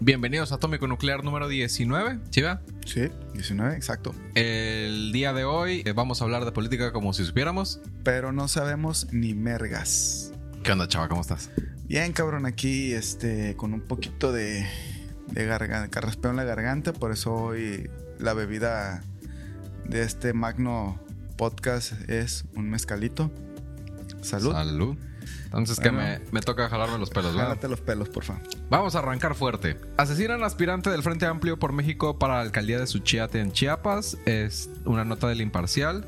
Bienvenidos a Atómico Nuclear número 19, ¿chiva? Sí, 19, exacto. El día de hoy eh, vamos a hablar de política como si supiéramos. Pero no sabemos ni mergas. ¿Qué onda, chava? ¿Cómo estás? Bien, cabrón, aquí este, con un poquito de, de garganta, carraspeo en la garganta, por eso hoy la bebida de este magno podcast es un mezcalito. Salud. Salud. Entonces, que me, me, toca jalarme los pelos, ¿verdad? Jálate los pelos, por favor. Vamos a arrancar fuerte. Asesinan aspirante del Frente Amplio por México para la alcaldía de Suchiate en Chiapas. Es una nota del imparcial.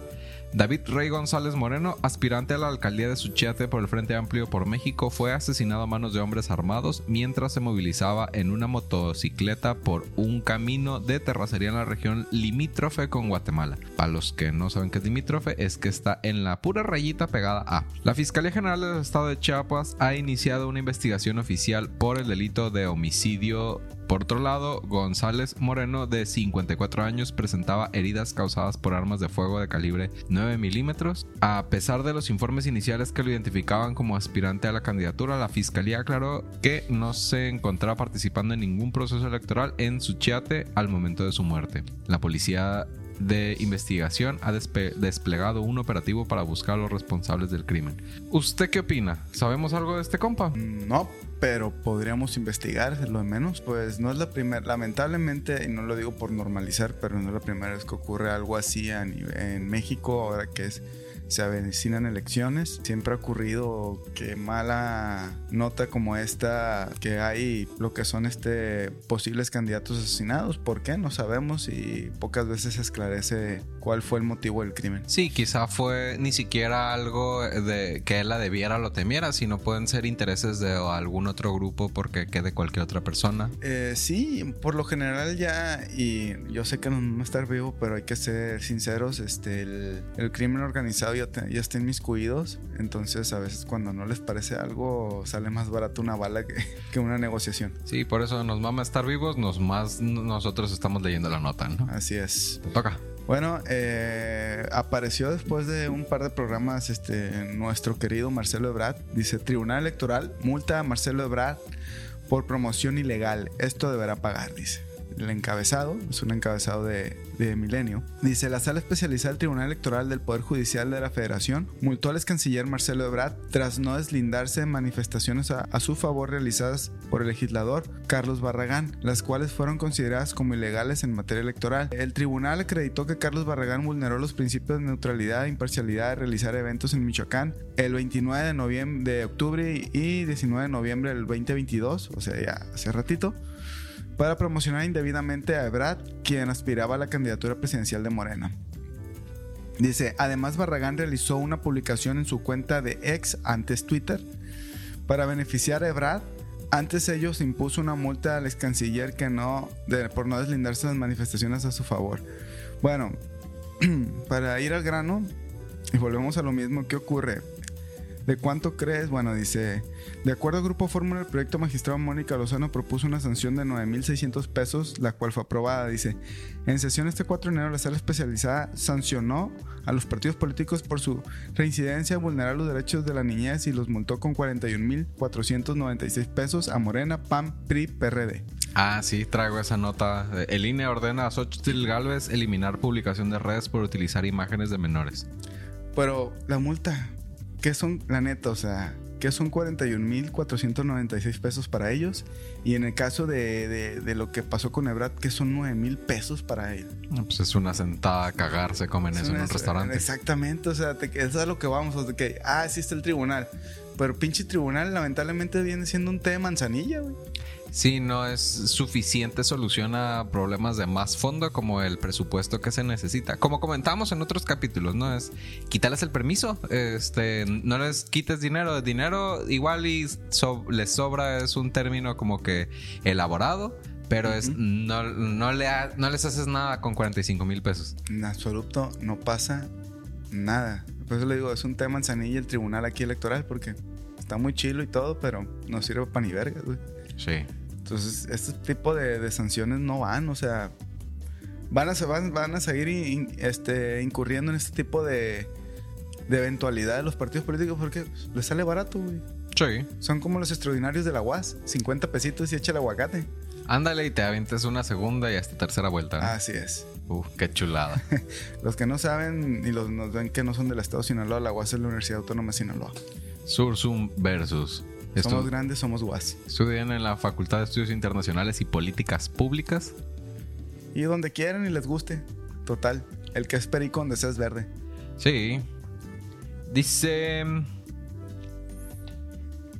David Rey González Moreno, aspirante a la alcaldía de Suchiate por el Frente Amplio por México, fue asesinado a manos de hombres armados mientras se movilizaba en una motocicleta por un camino de terracería en la región limítrofe con Guatemala. Para los que no saben qué es limítrofe, es que está en la pura rayita pegada a. La Fiscalía General del Estado de Chiapas ha iniciado una investigación oficial por el delito de homicidio por otro lado, González Moreno, de 54 años, presentaba heridas causadas por armas de fuego de calibre 9 milímetros. A pesar de los informes iniciales que lo identificaban como aspirante a la candidatura, la fiscalía aclaró que no se encontraba participando en ningún proceso electoral en Suchiate al momento de su muerte. La policía de investigación ha desplegado un operativo para buscar a los responsables del crimen. ¿Usted qué opina? ¿Sabemos algo de este compa? No, pero podríamos investigar, lo de menos. Pues no es la primera, lamentablemente, y no lo digo por normalizar, pero no es la primera vez que ocurre algo así en México, ahora que es se avecinan elecciones. Siempre ha ocurrido que mala nota como esta, que hay lo que son este posibles candidatos asesinados. ¿Por qué? No sabemos y pocas veces se esclarece cuál fue el motivo del crimen. Sí, quizá fue ni siquiera algo de que él la debiera o lo temiera, sino pueden ser intereses de algún otro grupo porque quede cualquier otra persona. Eh, sí, por lo general ya, y yo sé que no va a estar vivo, pero hay que ser sinceros, este, el, el crimen organizado ya, te, ya está inmiscuidos, entonces a veces cuando no les parece algo sale más barato una bala que, que una negociación. Sí, por eso nos mama estar vivos, nos más nosotros estamos leyendo la nota, ¿no? Así es. Te toca. Bueno, eh, apareció después de un par de programas este, nuestro querido Marcelo Ebrard. Dice, Tribunal Electoral multa a Marcelo Ebrard por promoción ilegal. Esto deberá pagar, dice el encabezado, es un encabezado de, de, Milenio. Dice, la sala especializada del Tribunal Electoral del Poder Judicial de la Federación multó al ex canciller Marcelo Ebrard tras no deslindarse de manifestaciones a, a, su favor realizadas por el legislador Carlos Barragán, las cuales fueron consideradas como ilegales en materia electoral. El tribunal acreditó que Carlos Barragán vulneró los principios de neutralidad e imparcialidad de realizar eventos en Michoacán el 29 de, noviembre, de octubre y 19 de noviembre del 2022, o sea, ya hace ratito para promocionar indebidamente a Ebrard, quien aspiraba a la candidatura presidencial de Morena. Dice, además Barragán realizó una publicación en su cuenta de ex antes Twitter para beneficiar a Ebrard. Antes ello se impuso una multa al ex canciller que no, de, por no deslindarse de las manifestaciones a su favor. Bueno, para ir al grano, y volvemos a lo mismo, ¿qué ocurre? ¿De cuánto crees? Bueno, dice, de acuerdo al Grupo Fórmula, el proyecto magistrado Mónica Lozano propuso una sanción de 9.600 pesos, la cual fue aprobada. Dice, en sesión este 4 de enero, la sala especializada sancionó a los partidos políticos por su reincidencia, vulnerar los derechos de la niñez y los multó con 41.496 pesos a Morena, PAM, PRI, PRD. Ah, sí, traigo esa nota. El INE ordena a Xochitl Galvez eliminar publicación de redes por utilizar imágenes de menores. Pero la multa, ¿qué son, la neta? O sea, que son 41.496 pesos para ellos. Y en el caso de, de, de, lo que pasó con Ebrard, que son 9.000 pesos para él. Pues es una sentada a cagar, se comen eso en un restaurante. Exactamente, o sea, te, eso es lo que vamos, o sea, que, ah, sí está el tribunal. Pero pinche tribunal lamentablemente viene siendo un té de manzanilla, güey. Sí, no es suficiente solución a problemas de más fondo como el presupuesto que se necesita. Como comentamos en otros capítulos, ¿no? Es quitarles el permiso, este, no les quites dinero. Dinero igual y so, les sobra es un término como que elaborado, pero es no, no, le ha, no les haces nada con 45 mil pesos. En absoluto no pasa nada. Por eso le digo, es un tema manzanilla el tribunal aquí electoral porque está muy chilo y todo, pero no sirve para ni vergas, güey. Sí. Entonces, este tipo de, de, sanciones no van, o sea, van a, van, van a seguir in, este, incurriendo en este tipo de, de eventualidad de los partidos políticos porque les sale barato, güey. Sí. Son como los extraordinarios de la UAS, 50 pesitos y echa el aguacate. Ándale y te avientes una segunda y hasta tercera vuelta. Así es. Uf, qué chulada. Los que no saben y los nos ven que no son del estado de Sinaloa, la UAS es la Universidad Autónoma de Sinaloa. Sursum versus. Somos grandes, somos UAS. estudian en la Facultad de Estudios Internacionales y Políticas Públicas. Y donde quieran y les guste. Total. El que es perico donde sea es verde. Sí. Dice.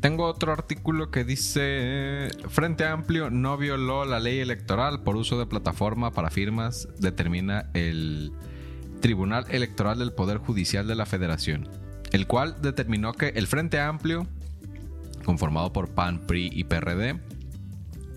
Tengo otro artículo que dice. Frente Amplio no violó la ley electoral por uso de plataforma para firmas, determina el Tribunal Electoral del Poder Judicial de la Federación, el cual determinó que el Frente Amplio, conformado por PAN, PRI y PRD,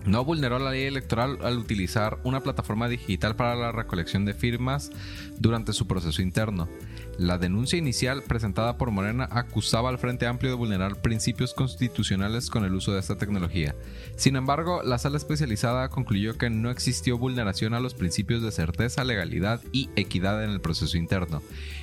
no vulneró la ley electoral al utilizar una plataforma digital para la recolección de firmas durante su proceso interno. La denuncia inicial presentada por Morena acusaba al Frente Amplio de vulnerar principios constitucionales con el uso de esta tecnología. Sin embargo, la sala especializada concluyó que no existió vulneración a los principios de certeza, legalidad y equidad en el proceso interno,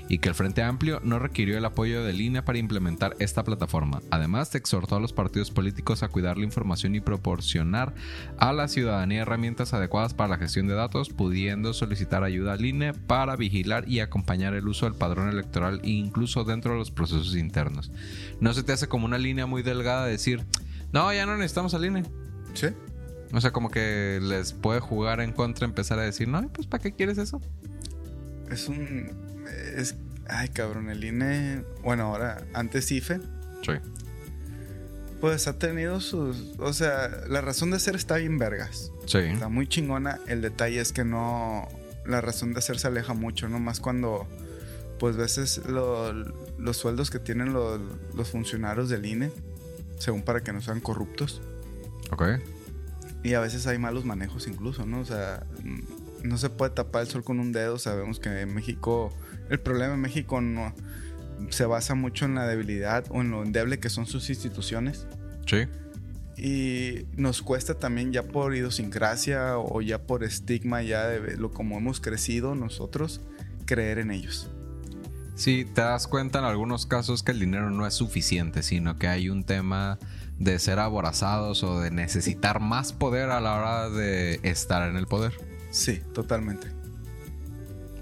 y que el Frente Amplio no requirió el apoyo de línea para implementar esta plataforma. Además, exhortó a los partidos políticos a cuidar la información y proporcionar a la ciudadanía herramientas adecuadas para la gestión de datos, pudiendo solicitar ayuda al INE para vigilar y acompañar el uso del padrón electoral incluso dentro de los procesos internos. No se te hace como una línea muy delgada de decir, no, ya no necesitamos al INE. ¿Sí? O sea, como que les puede jugar en contra, empezar a decir, no, pues ¿para qué quieres eso? Es un. Es. Ay, cabrón, el INE. Bueno, ahora, antes IFE. Sí. Pues ha tenido sus. O sea, la razón de ser está bien vergas. Sí. Está muy chingona. El detalle es que no. La razón de ser se aleja mucho, ¿no? Más cuando. Pues veces lo- los sueldos que tienen los, los funcionarios del INE, según para que no sean corruptos. Ok. Y a veces hay malos manejos incluso, ¿no? O sea, no se puede tapar el sol con un dedo. Sabemos que en México, el problema en México no se basa mucho en la debilidad o en lo endeble que son sus instituciones. Sí. Y nos cuesta también ya por idiosincrasia o ya por estigma, ya de lo como hemos crecido nosotros, creer en ellos. Sí, te das cuenta en algunos casos que el dinero no es suficiente, sino que hay un tema de ser aborazados o de necesitar más poder a la hora de estar en el poder. Sí, totalmente.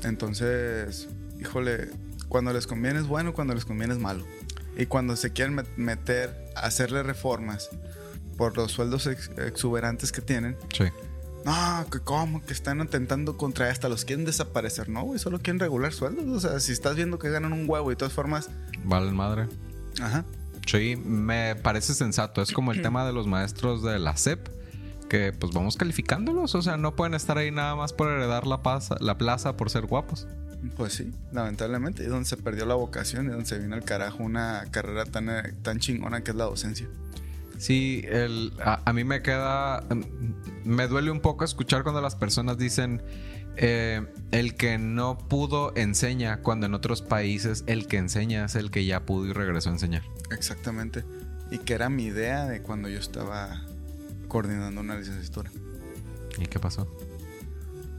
Entonces, híjole, cuando les conviene es bueno, cuando les conviene es malo. Y cuando se quieren met- meter, hacerle reformas por los sueldos ex- exuberantes que tienen, Sí. no, que cómo, que están atentando contra hasta los quieren desaparecer. No, güey, solo quieren regular sueldos. O sea, si estás viendo que ganan un huevo y de todas formas, Vale, madre. ajá, Sí, me parece sensato. Es como el tema de los maestros de la SEP, que pues vamos calificándolos. O sea, no pueden estar ahí nada más por heredar la, pasa- la plaza por ser guapos. Pues sí, lamentablemente, y donde se perdió la vocación y donde se vino al carajo una carrera tan, eh, tan chingona que es la docencia. Sí, el, a, a mí me queda. Me duele un poco escuchar cuando las personas dicen. eh, el que no pudo enseña, cuando en otros países el que enseña es el que ya pudo y regresó a enseñar. Exactamente. Y que era mi idea de cuando yo estaba coordinando una licenciatura. ¿Y qué pasó?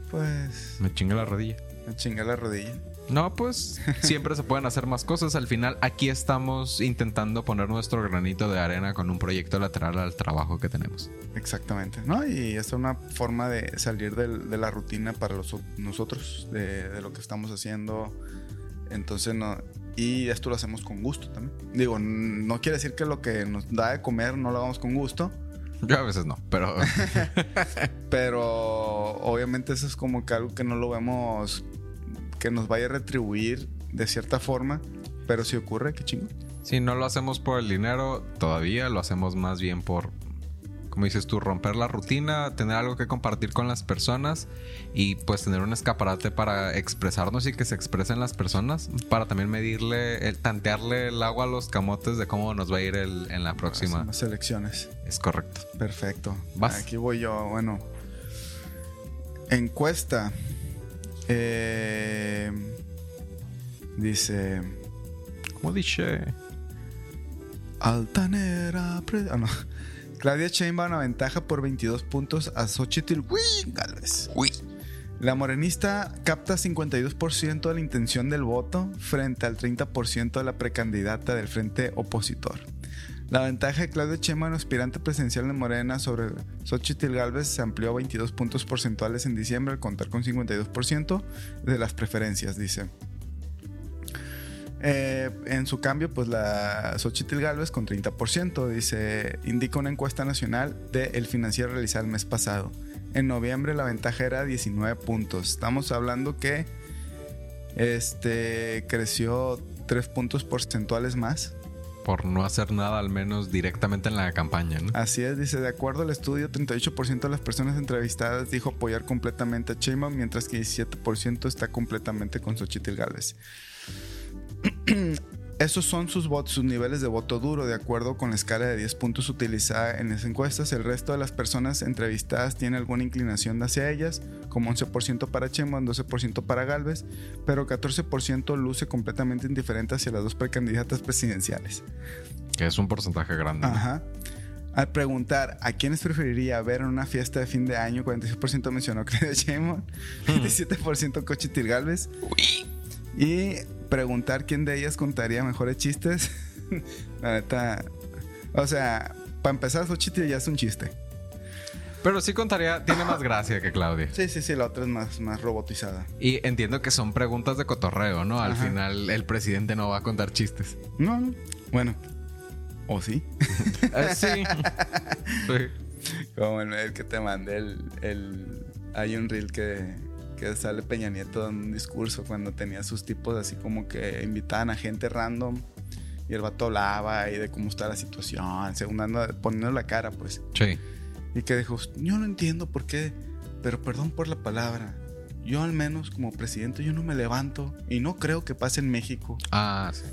Pues Me chingué la rodilla. Me chingué la rodilla. No, pues siempre se pueden hacer más cosas. Al final, aquí estamos intentando poner nuestro granito de arena con un proyecto lateral al trabajo que tenemos. Exactamente. ¿No? Y esta es una forma de salir del- de la rutina para los, nosotros, de, de lo que estamos haciendo. Entonces, no. Y esto lo hacemos con gusto también. Digo, no quiere decir que lo que nos da de comer no lo hagamos con gusto. Yo a veces no, pero Pero obviamente eso es como que algo que no lo vemos que nos vaya a retribuir de cierta forma. Pero si ocurre, qué chingo. si no lo hacemos por el dinero, todavía lo hacemos más bien por, como dices tú, romper la rutina, tener algo que compartir con las personas y pues tener un escaparate para expresarnos y que se expresen las personas, para también medirle, el, tantearle el agua a los camotes de cómo nos va a ir el- en la próxima. Las elecciones. Es correcto. Perfecto. Vas. Aquí voy yo. Bueno. Encuesta. Eh, dice. ¿Cómo dice? Altanera. pre- ah, no. Claudia Sheinbaum aventaja por 22 puntos a Xochitl Galvez. La morenista capta 52% de la intención del voto frente al 30% de la precandidata del frente opositor. La ventaja de Claudio Sheinbaum, aspirante presidencial de Morena, sobre Xochitl Galvez se amplió a 22 puntos porcentuales en diciembre al contar con 52% de las preferencias, dice. Eh, en su cambio, pues la Xochitl Galvez con 30%, dice, indica una encuesta nacional de El Financiero realizada el mes pasado. En noviembre la ventaja era 19 puntos. Estamos hablando que este creció 3 puntos porcentuales más. Por no hacer nada, al menos directamente en la campaña, ¿no? Así es, dice, de acuerdo al estudio, 38% de las personas entrevistadas dijo apoyar completamente a Sheinbaum, mientras que 17% está completamente con Xochitl Galvez. Esos son sus votos, sus niveles de voto duro, de acuerdo con la escala de 10 puntos utilizada en las encuestas. El resto de las personas entrevistadas tiene alguna inclinación hacia ellas, como 11% para Sheinbaum, 12% para Galvez, pero 14% luce completamente indiferente hacia las dos precandidatas presidenciales. Que es un porcentaje grande. Ajá. Al preguntar a quiénes preferiría ver en una fiesta de fin de año, 46% mencionó Claudia Sheinbaum, 27% Xochitl Galvez. Y preguntar quién de ellas contaría mejores chistes. La neta. O sea, para empezar, Xochitl ya es un chiste. Pero sí contaría, tiene más gracia que Claudia. Sí, sí, sí, la otra es más, más robotizada. Y entiendo que son preguntas de cotorreo, ¿no? Al Ajá. final el presidente no va a contar chistes. No, no. Bueno. ¿O sí? Eh, sí. Sí. Como el, el que te mandé, el, el- hay un reel que, que sale Peña Nieto en un discurso cuando tenía sus tipos así como que invitaban a gente random y el vato hablaba y de cómo está la situación, según anda poniendo la cara, pues. Sí. Y que dijo, yo no entiendo por qué, pero perdón por la palabra. Yo al menos como presidente yo no me levanto y no creo que pase en México Ah, sí.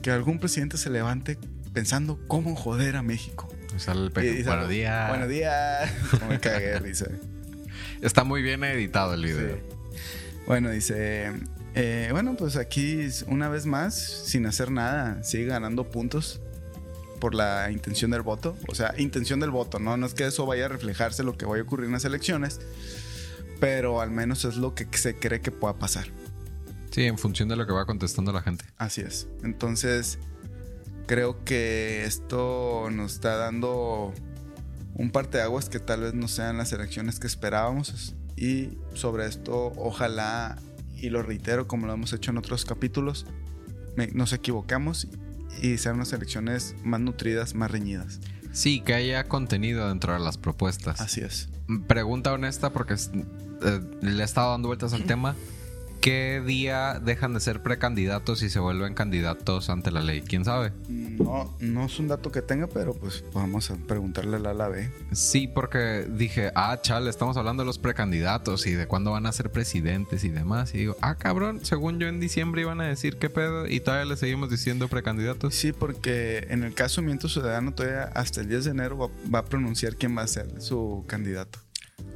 que algún presidente se levante pensando cómo joder a México. Sale el Y Buenos días. Buenos días. me cagué, dice. Está muy bien editado el video. Sí. Bueno, dice. eh, bueno, pues aquí una vez más, sin hacer nada, sigue ganando puntos por la intención del voto. O sea, intención del voto, ¿no? No es que eso vaya a reflejarse lo que vaya a ocurrir en las elecciones, pero al menos es lo que se cree que pueda pasar. Sí, en función de lo que va contestando la gente. Así es. Entonces, creo que esto nos está dando un parteaguas que tal vez no sean las elecciones que esperábamos. Y sobre esto, ojalá, y lo reitero como lo hemos hecho en otros capítulos, me- nos equivocamos y sean unas elecciones más nutridas, más reñidas. Sí, que haya contenido dentro de las propuestas. Así es. Pregunta honesta porque eh, le he estado dando vueltas al tema. ¿Qué día dejan de ser precandidatos y se vuelven candidatos ante la ley? ¿Quién sabe? No, no es un dato que tenga, pero pues vamos a preguntarle a la B. Sí, porque dije, ah, chale, estamos hablando de los precandidatos y de cuándo van a ser presidentes y demás. Y digo, ah, cabrón, según yo en diciembre iban a decir qué pedo y todavía le seguimos diciendo precandidatos. Sí, porque en el caso de Miento Ciudadano todavía hasta el 10 de enero va, va a pronunciar quién va a ser su candidato.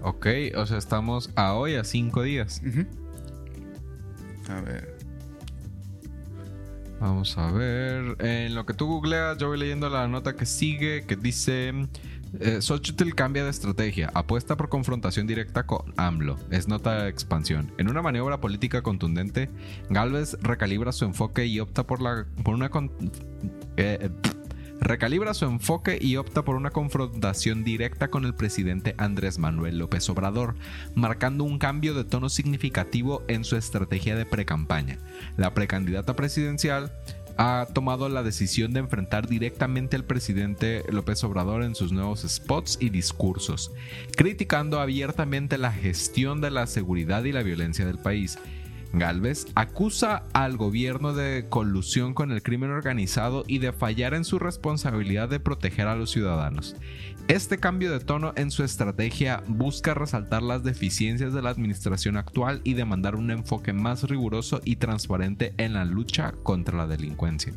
Ok, o sea, estamos a hoy a cinco días. Ujú. A ver. Vamos a ver. En lo que tú googleas, yo voy leyendo la nota que sigue, que dice... Eh, cambia de estrategia, apuesta por confrontación directa con AMLO. Es nota de expansión. En una maniobra política contundente, Galvez recalibra su enfoque y opta por la por una con- eh, eh, recalibra su enfoque y opta por una confrontación directa con el presidente Andrés Manuel López Obrador, marcando un cambio de tono significativo en su estrategia de precampaña. La precandidata presidencial ha tomado la decisión de enfrentar directamente al presidente López Obrador en sus nuevos spots y discursos, criticando abiertamente la gestión de la seguridad y la violencia del país. Galvez acusa al gobierno de colusión con el crimen organizado y de fallar en su responsabilidad de proteger a los ciudadanos. Este cambio de tono en su estrategia busca resaltar las deficiencias de la administración actual y demandar un enfoque más riguroso y transparente en la lucha contra la delincuencia.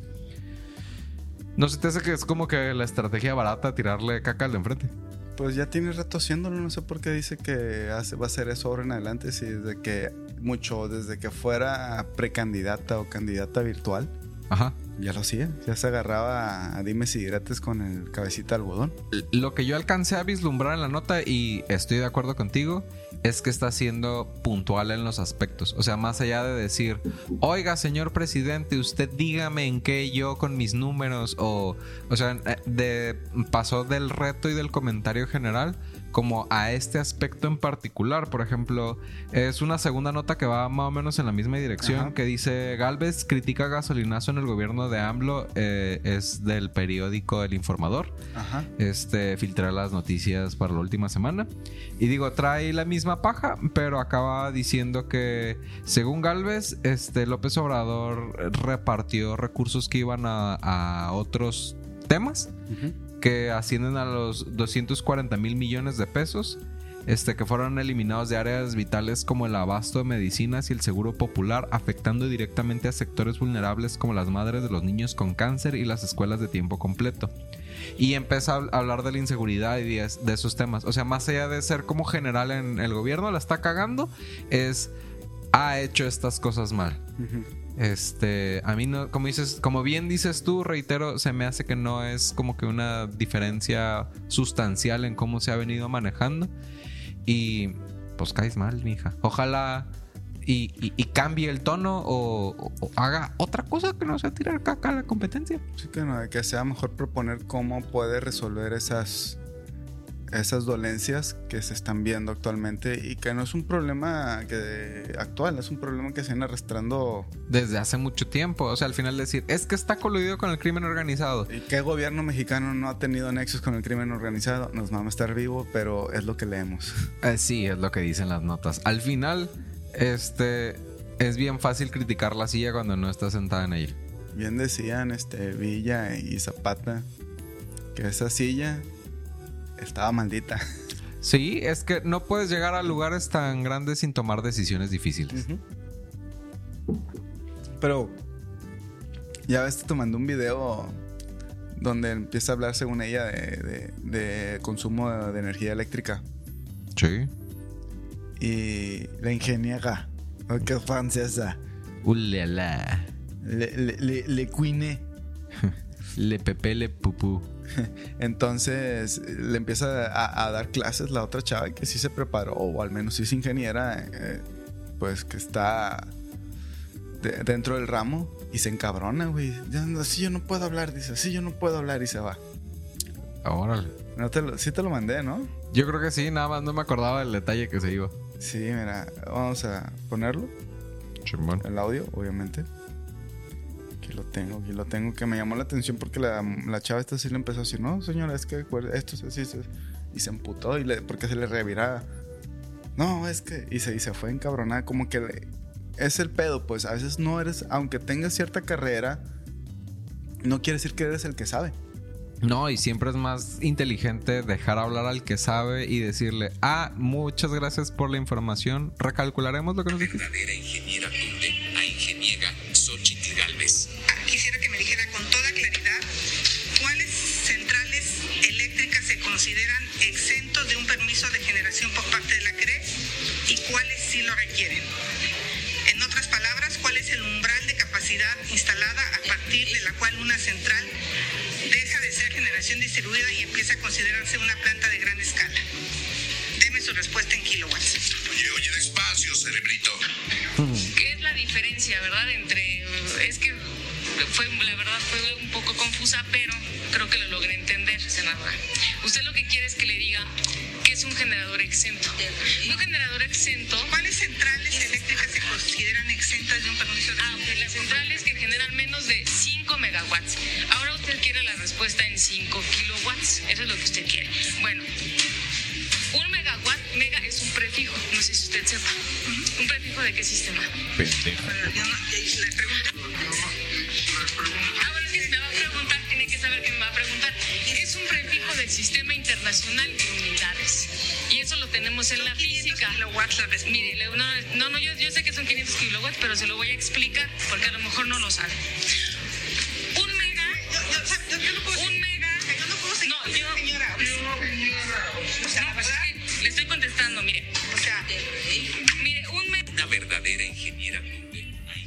¿No se te hace que es como que la estrategia barata tirarle caca al de enfrente? Pues ya tiene rato haciéndolo, no sé por qué dice que va a hacer eso ahora en adelante, si desde que mucho, desde que fuera precandidata o candidata virtual, Ajá. Ya lo hacía, ya se agarraba a dimes y diretes con el cabecita de algodón. Lo que yo alcancé a vislumbrar en la nota, y estoy de acuerdo contigo, es que está siendo puntual en los aspectos. O sea, más allá de decir, oiga, señor presidente, usted dígame en qué yo con mis números, o, o sea, eh, de, pasó del reto y del comentario general como a este aspecto en particular. Por ejemplo, es una segunda nota que va más o menos en la misma dirección que dice Galvez critica gasolinazo en el gobierno de AMLO. Eh, es del periódico El Informador. Ajá. Este filtra las noticias para la última semana. Y digo, trae la misma paja, pero acaba diciendo que según Galvez, este López Obrador repartió recursos que iban a, otros temas que ascienden a los 240 mil millones de pesos, este, que fueron eliminados de áreas vitales como el abasto de medicinas y el seguro popular, afectando directamente a sectores vulnerables como las madres de los niños con cáncer y las escuelas de tiempo completo. Y empieza a hablar de la inseguridad y de esos temas. O sea, más allá de ser como general en el gobierno, la está cagando, es ha hecho estas cosas mal. Este, a mí no, como dices, como bien dices tú, reitero, se me hace que no es como que una diferencia sustancial en cómo se ha venido manejando. Y pues caes mal, mija. Ojalá y, cambie el tono o, haga otra cosa que no sea tirar caca a la competencia. Sí, que no, que sea mejor proponer cómo puede resolver esas esas dolencias que se están viendo actualmente y que no es un problema que, actual, es un problema que se viene arrastrando desde hace mucho tiempo. O sea, al final decir, es que está coludido con el crimen organizado. ¿Y qué gobierno mexicano no ha tenido nexos con el crimen organizado? Nos vamos a estar vivo, pero es lo que leemos. Eh, sí, es lo que dicen las notas. Al final, este es bien fácil criticar la silla cuando no está sentada en ella. Bien decían este Villa y Zapata que esa silla estaba maldita. Sí, es que no puedes llegar a lugares tan grandes sin tomar decisiones difíciles. Pero ya ves, te mandó un video donde empieza a hablar, según ella, de, consumo de, energía eléctrica. Sí. Y la ingeniera, qué francesa. Ulala. Le, le, le, le cuine. le pepe, le pupú. Entonces le empieza a, dar clases la otra chava que sí se preparó, o al menos sí es ingeniera, eh, pues que está dentro del ramo y se encabrona, güey. Así yo no puedo hablar, dice, así yo no puedo hablar y se va. Órale. No te sí te lo mandé, ¿no? Yo creo que sí, nada más no me acordaba del detalle que se iba. Sí, mira, vamos a ponerlo. El audio, obviamente lo tengo, aquí lo tengo, que me llamó la atención porque la, la chava esta sí le empezó a decir, no, señora, es que esto es así, y se emputó y le, porque se le reviraba. No, es que, y se, y se fue encabronada, como que es el pedo, pues a veces no eres, aunque tengas cierta carrera, no quiere decir que eres el que sabe. No, y siempre es más inteligente dejar hablar al que sabe y decirle, ah, muchas gracias por la información, recalcularemos lo que nos dijiste. instalada a partir de la cual una central deja de ser generación distribuida y empieza a considerarse una planta de gran escala. Deme su respuesta en kilowatts. Oye, oye, despacio, cerebrito. ¿Qué es la diferencia, verdad? Entre. Es que fue, la verdad fue un poco confusa, pero creo que lo logré entender, senadora. Usted lo que quiere es que le diga que es un generador exento. Un generador exento. ¿Cuáles centrales eléctricas se consideran exentas de un permiso de Ah, ok, las centrales que generan menos de 5 megawatts. Ahora usted quiere la respuesta en 5 kilowatts. Eso es lo que usted quiere. Bueno, un megawatt, mega es un prefijo, no sé si usted sepa. ¿Un prefijo de qué sistema? Yo no, le pregunto. Ah, bueno, es que si me va a preguntar, tiene que saber que me va a preguntar. Es un prefijo del Sistema Internacional de Unidades. Y eso lo tenemos en la física. Mire, no, no, yo, yo sé que son 500 kilowatts, pero se lo voy a explicar porque a lo mejor no lo sabe.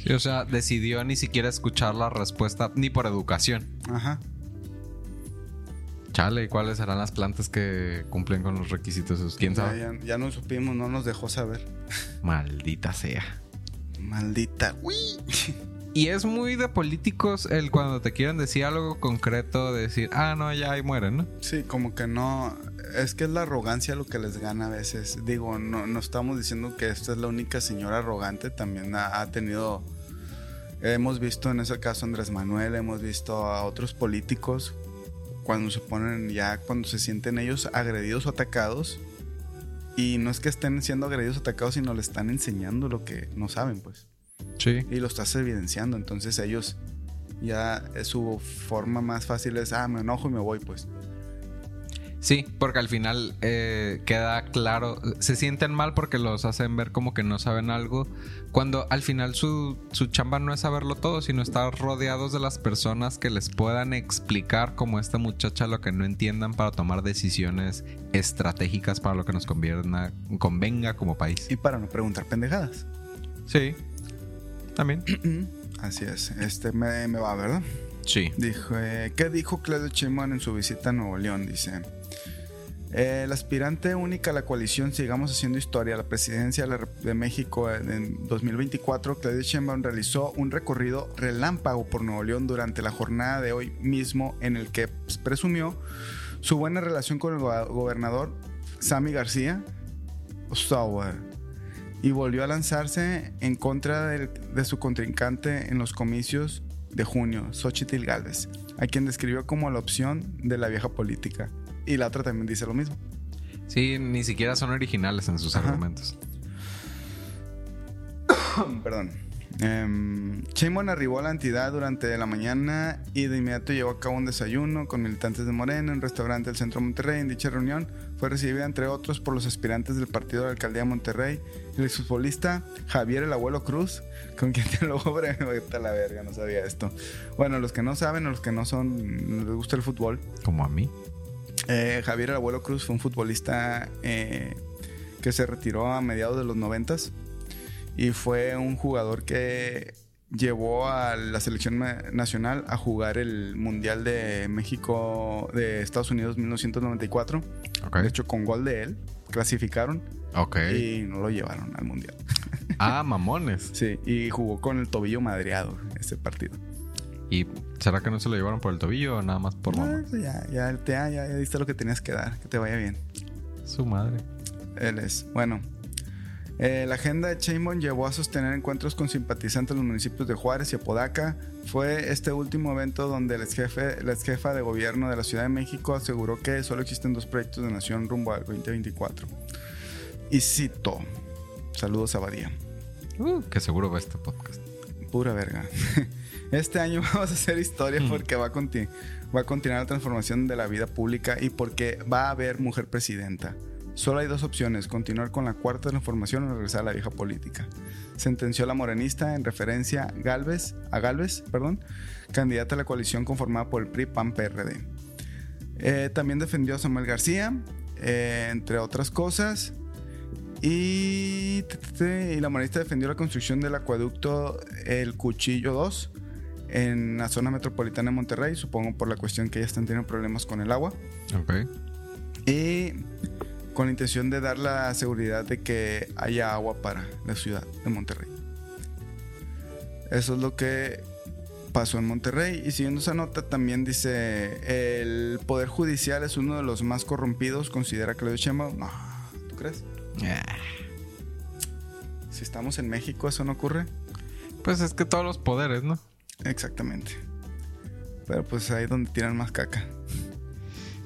Sí, o sea, decidió ni siquiera escuchar la respuesta ni por educación. Ajá. Chale, ¿y cuáles serán las plantas que cumplen con los requisitos? esos? ¿Quién Ya, sabe? ya, ya no supimos, no nos dejó saber. Maldita sea. Maldita. Uy. Y es muy de políticos el cuando te quieren decir algo concreto, decir, ah, no, ya ahí mueren, ¿no? Sí, como que no. Es que es la arrogancia lo que les gana a veces. Digo, no, no estamos diciendo que esta es la única señora arrogante. También ha, ha tenido. Hemos visto en ese caso a Andrés Manuel, hemos visto a otros políticos cuando se ponen ya, cuando se sienten ellos agredidos o atacados. Y no es que estén siendo agredidos o atacados, sino le están enseñando lo que no saben, pues. Sí. Y lo estás evidenciando. Entonces ellos ya eh, su forma más fácil es, ah, me enojo y me voy, pues. Sí, porque al final eh, queda claro, se sienten mal porque los hacen ver como que no saben algo, cuando al final su, su chamba no es saberlo todo, sino estar rodeados de las personas que les puedan explicar como esta muchacha lo que no entiendan para tomar decisiones estratégicas para lo que nos convenga, convenga como país. Y para no preguntar pendejadas. Sí, también. Así es, este me, me va, ¿verdad? Sí. Dijo, eh, ¿qué dijo Claudio Sheinbaum en su visita a Nuevo León? Dice, el aspirante única a la coalición Sigamos Haciendo Historia la presidencia de, de México en, en 2024, Claudio Sheinbaum realizó un recorrido relámpago por Nuevo León durante la jornada de hoy mismo en el que pues, presumió su buena relación con el go- gobernador Sammy García Sauer y volvió a lanzarse en contra del- de su contrincante en los comicios de junio, Xochitl Galvez, a quien describió como la opción de la vieja política. Y la otra también dice lo mismo. Sí, ni siquiera son originales en sus Ajá. argumentos. Perdón. Um, Sheinbaum arribó a la entidad durante la mañana y de inmediato llevó a cabo un desayuno con militantes de Morena en un restaurante del centro de Monterrey. En dicha reunión fue recibida, entre otros, por los aspirantes del partido de la alcaldía de Monterrey, el exfutbolista Javier el Abuelo Cruz, con quien te lo a la verga, no sabía esto. Bueno, los que no saben o los que no son, no les gusta el fútbol, Como a mí. eh, Javier el Abuelo Cruz fue un futbolista eh, que se retiró a mediados de los noventas y fue un jugador que llevó a la selección nacional a jugar el Mundial de México de Estados Unidos 1994. Ok. De hecho, con gol de él, clasificaron y no lo llevaron al Mundial. Ah, mamones. Sí, y jugó con el tobillo madreado ese partido. ¿Y será que no se lo llevaron por el tobillo o nada más por Ah, mamón? ya, ya, te- ya, ya diste lo que tenías que dar, que te vaya bien. Su madre. Él es. Bueno, eh, la agenda de Sheinbaum llevó a sostener encuentros con simpatizantes en los municipios de Juárez y Apodaca. Fue este último evento donde el ex jefe, la ex jefa de gobierno de la Ciudad de México aseguró que solo existen dos proyectos de nación rumbo al 2024. Y cito. Saludos a Badía. Uh, que seguro va este podcast. Pura verga. Este año vamos a hacer historia porque va a, va a continuar la transformación de la vida pública y porque va a haber mujer presidenta. Solo hay dos opciones, continuar con la cuarta transformación o regresar a la vieja política. Sentenció la morenista en referencia Galvez, a Galvez, perdón, candidata a la coalición conformada por el PRI, PAN, PRD. Eh, también defendió a Samuel García, eh, entre otras cosas. Y, y la morenista defendió la construcción del acueducto El Cuchillo 2 en la zona metropolitana de Monterrey, supongo por la cuestión que ya están teniendo problemas con el agua. Ok. Y con la intención de dar la seguridad de que haya agua para la ciudad de Monterrey. Eso es lo que pasó en Monterrey. Y siguiendo esa nota, también dice: el Poder Judicial es uno de los más corrompidos, considera Claudio Sheinbaum. No, ¿tú crees? Ah, Si estamos en México, eso no ocurre. Pues es que todos los poderes, ¿no? Exactamente. Pero pues ahí es donde tiran más caca.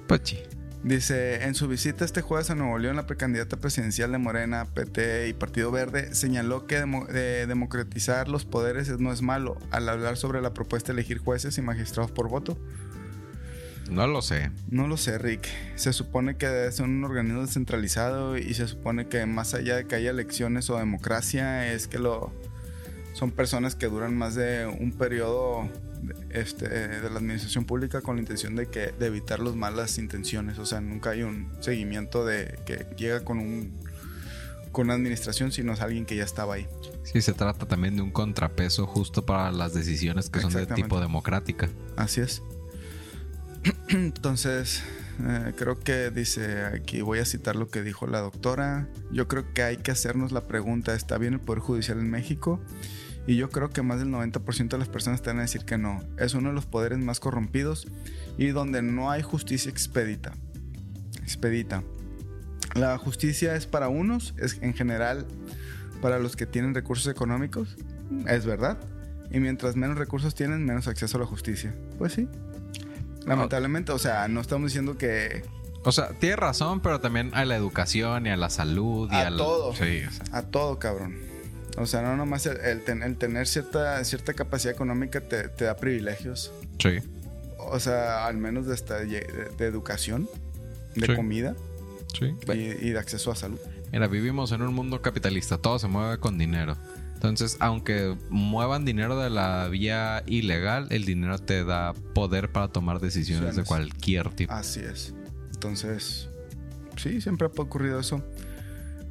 Pues sí. Dice, en su visita este jueves a Nuevo León, la precandidata presidencial de Morena, PT y Partido Verde señaló que demo- de democratizar los poderes no es malo al hablar sobre la propuesta de elegir jueces y magistrados por voto. No lo sé. No lo sé, Rick. Se supone que ser un organismo descentralizado y se supone que más allá de que haya elecciones o democracia, es que lo son personas que duran más de un periodo de- este, de la administración pública con la intención de que de evitar las malas intenciones. O sea, nunca hay un seguimiento de que llega con un con una administración, sino es alguien que ya estaba ahí. Sí, se trata también de un contrapeso justo para las decisiones que son de tipo democrática. Así es. Entonces, eh, creo que dice aquí, voy a citar lo que dijo la doctora. Yo creo que hay que hacernos la pregunta, ¿está bien el Poder Judicial en México? Y yo creo que más del 90% de las personas te van a decir que no. Es uno de los poderes más corrompidos y donde no hay justicia expedita. Expedita. La justicia es para unos, es en general para los que tienen recursos económicos, es verdad. Y mientras menos recursos tienen, menos acceso a la justicia. Pues sí. Lamentablemente, o sea, no estamos diciendo que O sea, tiene razón, pero también a la educación y a la salud y A al- todo. Sí, o sea, a todo, cabrón. O sea, no nomás el, el ten- el tener cierta, cierta capacidad económica te, te da privilegios. sí. O sea, al menos de, esta- de, de educación, de Sí. comida Sí. y, y de acceso a salud. Mira, vivimos en un mundo capitalista, todo se mueve con dinero. Entonces, aunque muevan dinero de la vía ilegal, el dinero te da poder para tomar decisiones de cualquier tipo. Así es. Entonces, sí, siempre ha ocurrido eso.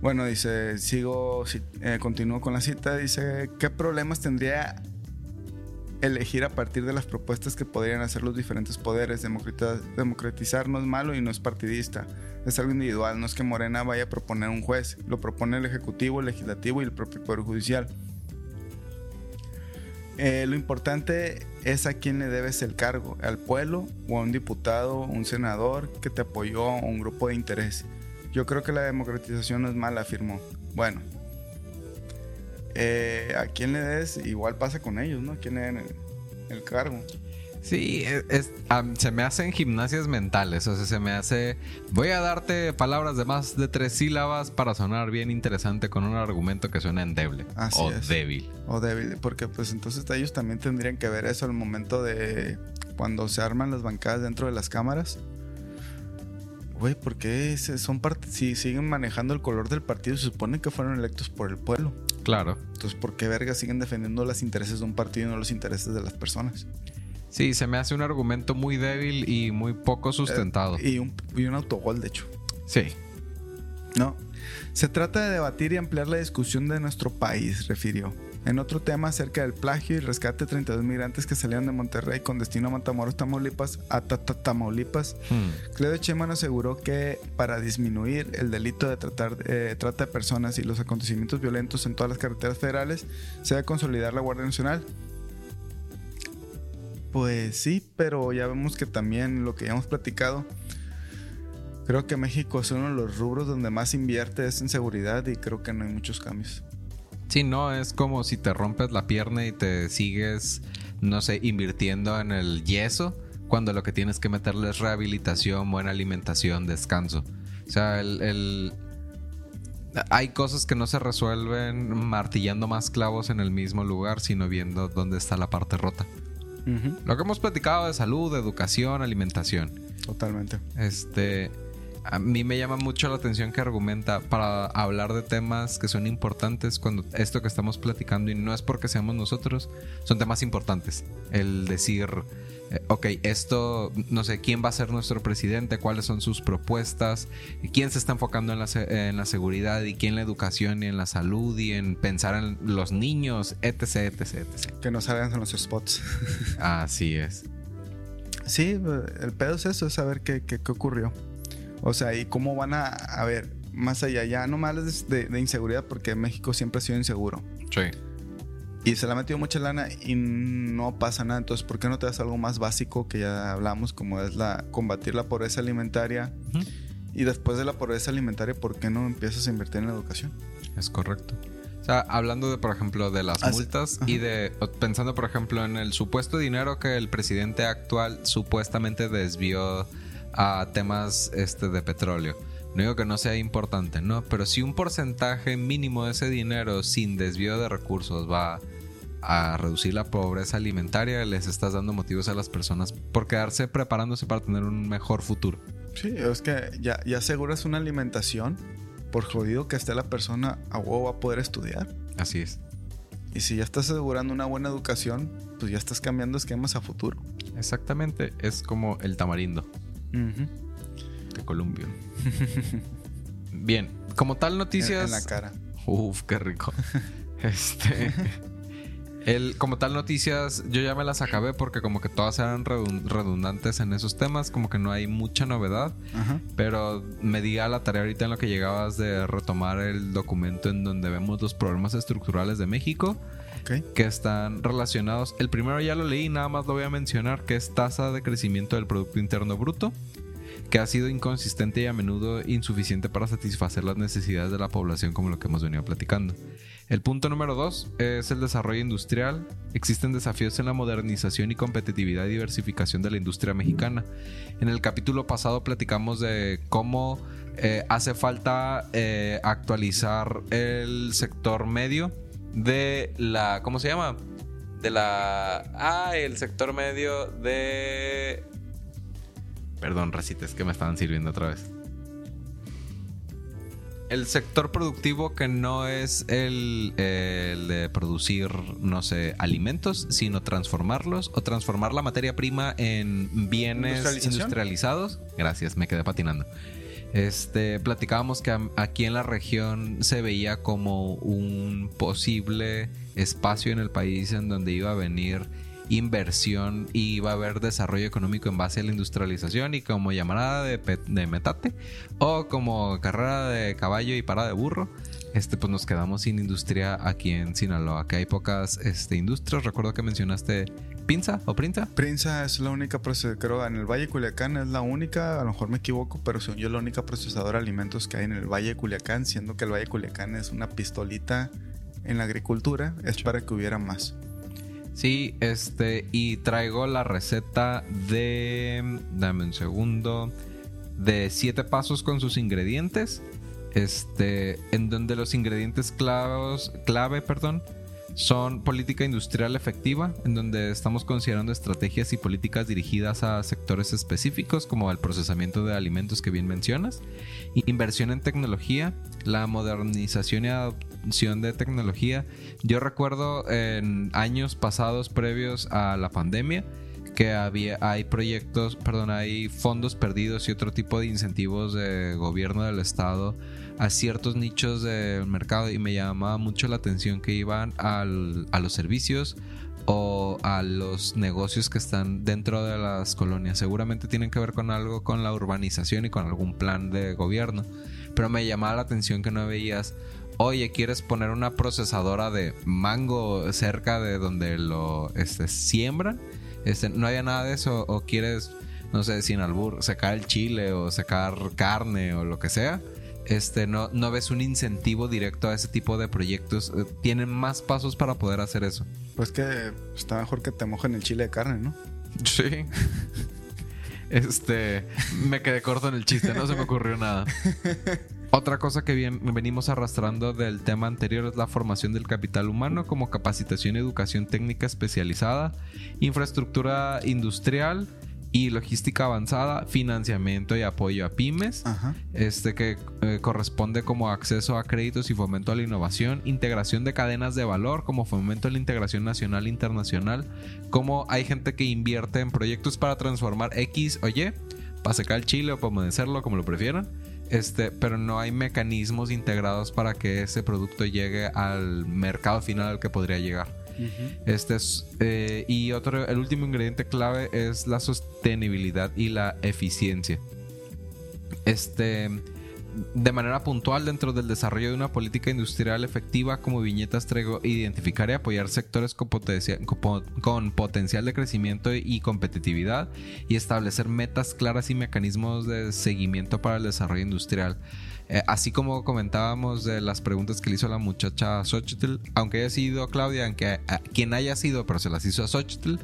Bueno, dice, sigo, si- eh, continúo con la cita. Dice, ¿qué problemas tendría elegir a partir de las propuestas que podrían hacer los diferentes poderes? Democratizar no es malo y no es partidista. Es algo individual. No es que Morena vaya a proponer un juez. Lo propone el Ejecutivo, el Legislativo y el propio Poder Judicial. Eh, lo importante es a quién le debes el cargo, al pueblo o a un diputado, un senador que te apoyó o un grupo de interés. Yo creo que la democratización no es mala, afirmó. Bueno, eh, a quién le des, igual pasa con ellos, ¿no? A quién le den el, el cargo. Sí, es, se me hacen gimnasias mentales. O sea, se me hace. Voy a darte palabras de más de tres sílabas para sonar bien interesante con un argumento que suena endeble Así o es. débil. O débil, porque pues entonces ellos también tendrían que ver eso al momento de cuando se arman las bancadas dentro de las cámaras. Güey, ¿por qué son part- si siguen manejando el color del partido? Se supone que fueron electos por el pueblo. Claro. Entonces, ¿por qué verga siguen defendiendo los intereses de un partido y no los intereses de las personas? Sí, se me hace un argumento muy débil y muy poco sustentado. Eh, y, un, y un autogol, de hecho. Sí. No. Se trata de debatir y ampliar la discusión de nuestro país, refirió. En otro tema acerca del plagio y rescate de 32 migrantes que salieron de Monterrey con destino a Matamoros, Tamaulipas, a Ta- Ta- Tamaulipas, Hmm. Cleo Cheman aseguró que para disminuir el delito de tratar, eh, trata de personas y los acontecimientos violentos en todas las carreteras federales, se debe consolidar la Guardia Nacional. Pues sí, pero ya vemos que también lo que ya hemos platicado, creo que México es uno de los rubros donde más invierte es en seguridad y creo que no hay muchos cambios. Sí, no, es como si te rompes la pierna y te sigues, no sé, invirtiendo en el yeso, cuando lo que tienes que meterle es rehabilitación, buena alimentación, descanso. O sea, el, el- hay cosas que no se resuelven martillando más clavos en el mismo lugar, sino viendo dónde está la parte rota. Lo que hemos platicado de salud, de educación, alimentación. Totalmente. Este, a mí me llama mucho la atención que argumenta para hablar de temas que son importantes cuando esto que estamos platicando y no es porque seamos nosotros, son temas importantes. El decir, eh, ok, esto, no sé, quién va a ser nuestro presidente, cuáles son sus propuestas, quién se está enfocando en la, en la seguridad y quién en la educación y en la salud y en pensar en los niños, etc, etc, etc. Que no salgan en los spots. Así es. Sí, el pedo es eso, es saber qué, qué, qué ocurrió. O sea, y cómo van a, a ver, más allá, ya no más de, de inseguridad, porque México siempre ha sido inseguro. Sí. Y se le ha metido mucha lana y no pasa nada. Entonces, ¿por qué no te das algo más básico que ya hablamos, como es la combatir la pobreza alimentaria? Y después de la pobreza alimentaria, ¿por qué no empiezas a invertir en la educación? Es correcto. O sea, hablando de, por ejemplo, de las As- multas ajá. y de, pensando, por ejemplo, en el supuesto dinero que el presidente actual supuestamente desvió a temas este, de petróleo. No digo que no sea importante, ¿no? Pero si un porcentaje mínimo de ese dinero sin desvío de recursos va a reducir la pobreza alimentaria, les estás dando motivos a las personas por quedarse preparándose para tener un mejor futuro. Sí, es que ya, ya aseguras una alimentación, por jodido que esté la persona, a huevo va a poder estudiar. Así es. Y si ya estás asegurando una buena educación, pues ya estás cambiando esquemas a futuro. Exactamente. Es como el tamarindo. De Columbia. Bien, como tal noticias... en la cara. Uf, qué rico. Este. El, como tal, noticias, yo ya me las acabé porque como que todas eran redun- redundantes en esos temas, como que no hay mucha novedad, Ajá. pero me di a la tarea ahorita en lo que llegabas de retomar el documento en donde vemos los problemas estructurales de México Que están relacionados. El primero ya lo leí, nada más lo voy a mencionar, que es tasa de crecimiento del Producto Interno Bruto, que ha sido inconsistente y a menudo insuficiente para satisfacer las necesidades de la población, como lo que hemos venido platicando. El punto número dos es el desarrollo industrial. Existen desafíos en la modernización y competitividad y diversificación de la industria mexicana. En el capítulo pasado platicamos de cómo eh, hace falta eh, actualizar el sector medio de la. ¿Cómo se llama? De la. Ah, el sector medio de. Perdón, recites que me estaban sirviendo otra vez. El sector productivo que no es el, el de producir, no sé, alimentos, sino transformarlos o transformar la materia prima en bienes industrializados. Gracias, me quedé patinando. Este, platicábamos que aquí en la región se veía como un posible espacio en el país en donde iba a venir inversión y iba a haber desarrollo económico en base a la industrialización y como llamada de, de metate o como carrera de caballo y parada de burro, este pues nos quedamos sin industria aquí en Sinaloa, que hay pocas este, industrias. Recuerdo que mencionaste pinza o printa. Prinza es la única procesadora, creo, en el Valle de Culiacán es la única, a lo mejor me equivoco, pero según yo es la única procesadora de alimentos que hay en el Valle de Culiacán, siendo que el Valle de Culiacán es una pistolita en la agricultura, es para que hubiera más. Sí, este, y traigo la receta de, dame un segundo, de siete pasos con sus ingredientes, este, en donde los ingredientes clavos, clave, perdón, son política industrial efectiva, en donde estamos considerando estrategias y políticas dirigidas a sectores específicos como el procesamiento de alimentos que bien mencionas, inversión en tecnología, la modernización y adopción de tecnología. Yo recuerdo en años pasados previos a la pandemia que había hay proyectos, perdón, hay fondos perdidos y otro tipo de incentivos de gobierno del estado a ciertos nichos del mercado y me llamaba mucho la atención que iban al- a los servicios o a los negocios que están dentro de las colonias. Seguramente tienen que ver con algo con la urbanización y con algún plan de gobierno. Pero me llamaba la atención que no veías, oye, ¿quieres poner una procesadora de mango cerca de donde lo este, siembran? Este, no había nada de eso. O quieres, no sé, sin albur, sacar el chile o sacar carne o lo que sea. Este, no, no ves un incentivo directo a ese tipo de proyectos. Eh, Tienen más pasos para poder hacer eso. Pues que está mejor que te mojen el chile de carne, ¿no? Sí. Este, me quedé corto en el chiste, no se me ocurrió nada. Otra cosa que bien- venimos arrastrando del tema anterior es la formación del capital humano como capacitación y educación técnica especializada, infraestructura industrial y logística avanzada, financiamiento y apoyo a pymes Ajá. este que eh, corresponde como acceso a créditos y fomento a la innovación, integración de cadenas de valor como fomento a la integración nacional e internacional, como hay gente que invierte en proyectos para transformar X o Y, para sacar el chile o para humedecerlo, como lo prefieran, este, pero no hay mecanismos integrados para que ese producto llegue al mercado final al que podría llegar. Este es, eh, y otro, el último ingrediente clave es la sostenibilidad y la eficiencia. Este, de manera puntual dentro del desarrollo de una política industrial efectiva como viñetas traigo identificar y apoyar sectores con, con potencial de crecimiento y competitividad y establecer metas claras y mecanismos de seguimiento para el desarrollo industrial. Eh, así como comentábamos de las preguntas que le hizo la muchacha a Xochitl, aunque haya sido Claudia, aunque a- quien haya sido, pero se las hizo a Xochitl,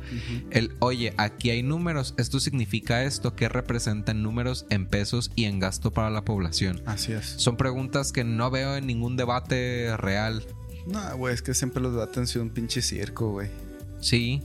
el, oye, aquí hay números, esto significa esto, ¿qué representan números en pesos y en gasto para la población? Así es. Son preguntas que no veo en ningún debate real. No, güey, es que siempre los debates han sido un pinche circo, güey. Sí.